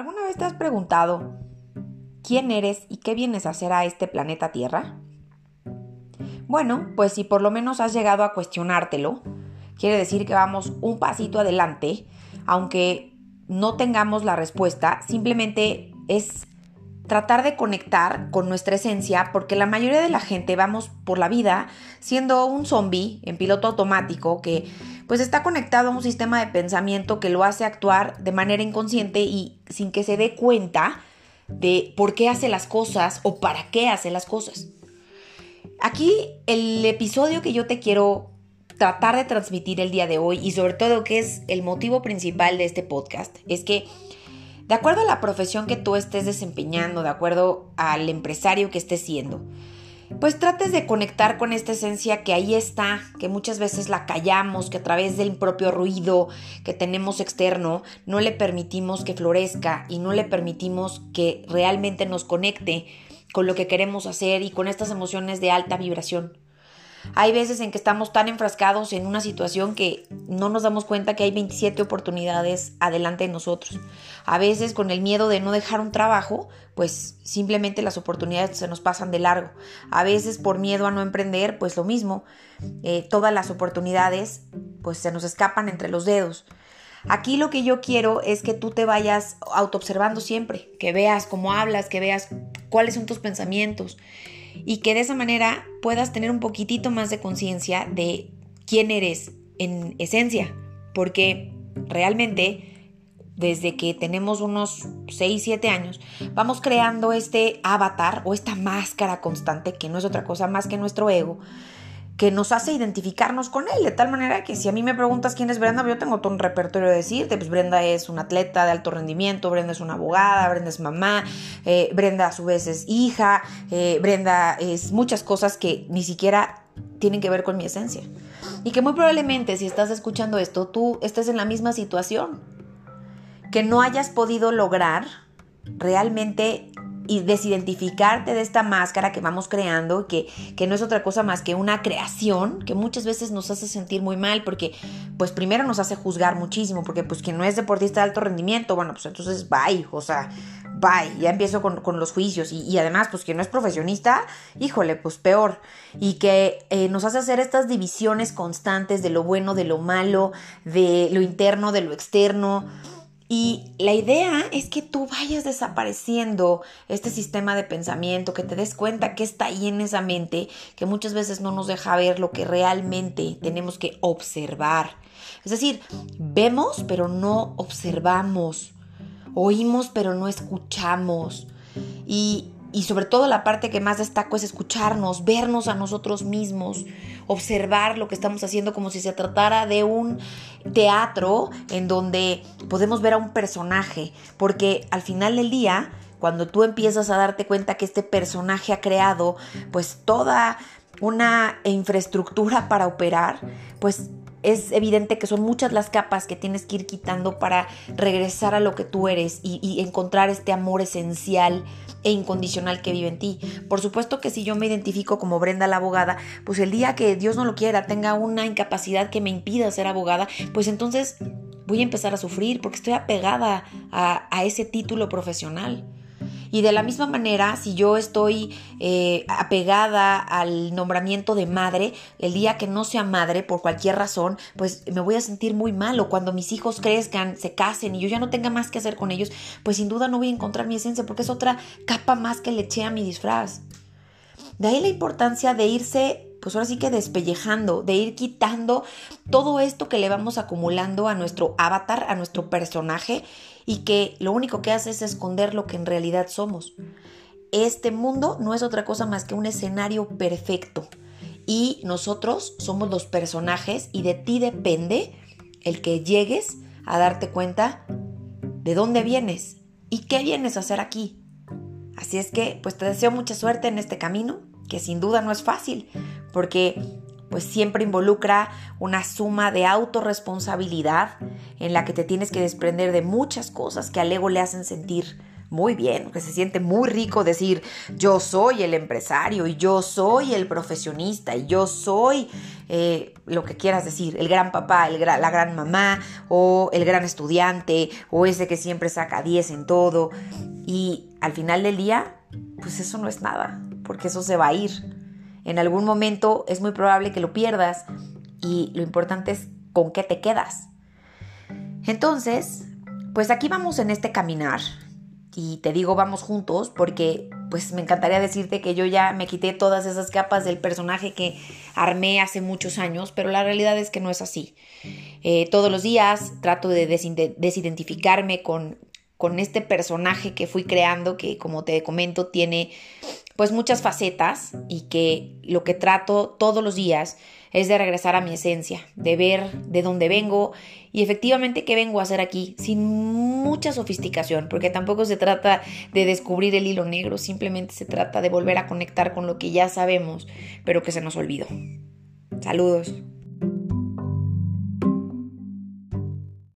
¿Alguna vez te has preguntado quién eres y qué vienes a hacer a este planeta Tierra? Bueno, pues si por lo menos has llegado a cuestionártelo, quiere decir que vamos un pasito adelante, aunque no tengamos la respuesta, simplemente es tratar de conectar con nuestra esencia, porque la mayoría de la gente vamos por la vida siendo un zombie en piloto automático que pues está conectado a un sistema de pensamiento que lo hace actuar de manera inconsciente y sin que se dé cuenta de por qué hace las cosas o para qué hace las cosas. Aquí el episodio que yo te quiero tratar de transmitir el día de hoy y sobre todo que es el motivo principal de este podcast es que de acuerdo a la profesión que tú estés desempeñando, de acuerdo al empresario que estés siendo, pues trates de conectar con esta esencia que ahí está, que muchas veces la callamos, que a través del propio ruido que tenemos externo no le permitimos que florezca y no le permitimos que realmente nos conecte con lo que queremos hacer y con estas emociones de alta vibración. Hay veces en que estamos tan enfrascados en una situación que no nos damos cuenta que hay 27 oportunidades adelante de nosotros. A veces con el miedo de no dejar un trabajo, pues simplemente las oportunidades se nos pasan de largo. A veces por miedo a no emprender, pues lo mismo. Eh, todas las oportunidades pues se nos escapan entre los dedos. Aquí lo que yo quiero es que tú te vayas autoobservando siempre, que veas cómo hablas, que veas cuáles son tus pensamientos y que de esa manera puedas tener un poquitito más de conciencia de quién eres en esencia, porque realmente desde que tenemos unos 6, 7 años, vamos creando este avatar o esta máscara constante que no es otra cosa más que nuestro ego, que nos hace identificarnos con él, de tal manera que si a mí me preguntas quién es Brenda, yo tengo todo un repertorio de decirte, pues Brenda es una atleta de alto rendimiento, Brenda es una abogada, Brenda es mamá, eh, Brenda a su vez es hija, eh, Brenda es muchas cosas que ni siquiera tienen que ver con mi esencia. Y que muy probablemente si estás escuchando esto, tú estés en la misma situación, que no hayas podido lograr realmente y desidentificarte de esta máscara que vamos creando, que, que no es otra cosa más que una creación que muchas veces nos hace sentir muy mal porque pues primero nos hace juzgar muchísimo, porque pues quien no es deportista de alto rendimiento, bueno, pues entonces bye, o sea, bye, ya empiezo con, los juicios. Y, además pues quien no es profesionista, híjole, pues peor, y que eh, nos hace hacer estas divisiones constantes de lo bueno, de lo malo, de lo interno, de lo externo, y la idea es que tú vayas desapareciendo este sistema de pensamiento, que te des cuenta que está ahí en esa mente, que muchas veces no nos deja ver lo que realmente tenemos que observar. Es decir, vemos pero no observamos, oímos pero no escuchamos. Y y sobre todo la parte que más destaco es escucharnos, vernos a nosotros mismos, observar lo que estamos haciendo como si se tratara de un teatro en donde podemos ver a un personaje, porque al final del día, cuando tú empiezas a darte cuenta que este personaje ha creado pues toda una infraestructura para operar, pues es evidente que son muchas las capas que tienes que ir quitando para regresar a lo que tú eres y, encontrar este amor esencial e incondicional que vive en ti. Por supuesto que si yo me identifico como Brenda la abogada, pues el día que Dios no lo quiera, tenga una incapacidad que me impida ser abogada, pues entonces voy a empezar a sufrir porque estoy apegada a ese título profesional. Y de la misma manera, si yo estoy eh, apegada al nombramiento de madre, el día que no sea madre por cualquier razón, pues me voy a sentir muy mal. O cuando mis hijos crezcan, se casen y yo ya no tenga más que hacer con ellos, pues sin duda no voy a encontrar mi esencia porque es otra capa más que le eché a mi disfraz. De ahí la importancia de irse pues ahora sí que despellejando, de ir quitando todo esto que le vamos acumulando a nuestro avatar, a nuestro personaje y que lo único que hace es esconder lo que en realidad somos. Este mundo no es otra cosa más que un escenario perfecto y nosotros somos los personajes y de ti depende el que llegues a darte cuenta de dónde vienes y qué vienes a hacer aquí. Así es que pues te deseo mucha suerte en este camino que sin duda no es fácil, porque pues siempre involucra una suma de autorresponsabilidad en la que te tienes que desprender de muchas cosas que al ego le hacen sentir muy bien, que se siente muy rico decir yo soy el empresario y yo soy el profesionista y yo soy eh, lo que quieras decir, el gran papá, el la gran mamá o el gran estudiante o ese que siempre saca 10 en todo. Y al final del día, pues eso no es nada, porque eso se va a ir. En algún momento es muy probable que lo pierdas y lo importante es con qué te quedas. Entonces, pues aquí vamos en este caminar y te digo vamos juntos porque pues me encantaría decirte que yo ya me quité todas esas capas del personaje que armé hace muchos años, pero la realidad es que no es así. Eh, todos los días trato de desidentificarme con, con este personaje que fui creando, que como te comento tiene pues muchas facetas y que lo que trato todos los días es de regresar a mi esencia, de ver de dónde vengo y efectivamente qué vengo a hacer aquí, sin mucha sofisticación, porque tampoco se trata de descubrir el hilo negro, simplemente se trata de volver a conectar con lo que ya sabemos, pero que se nos olvidó. Saludos.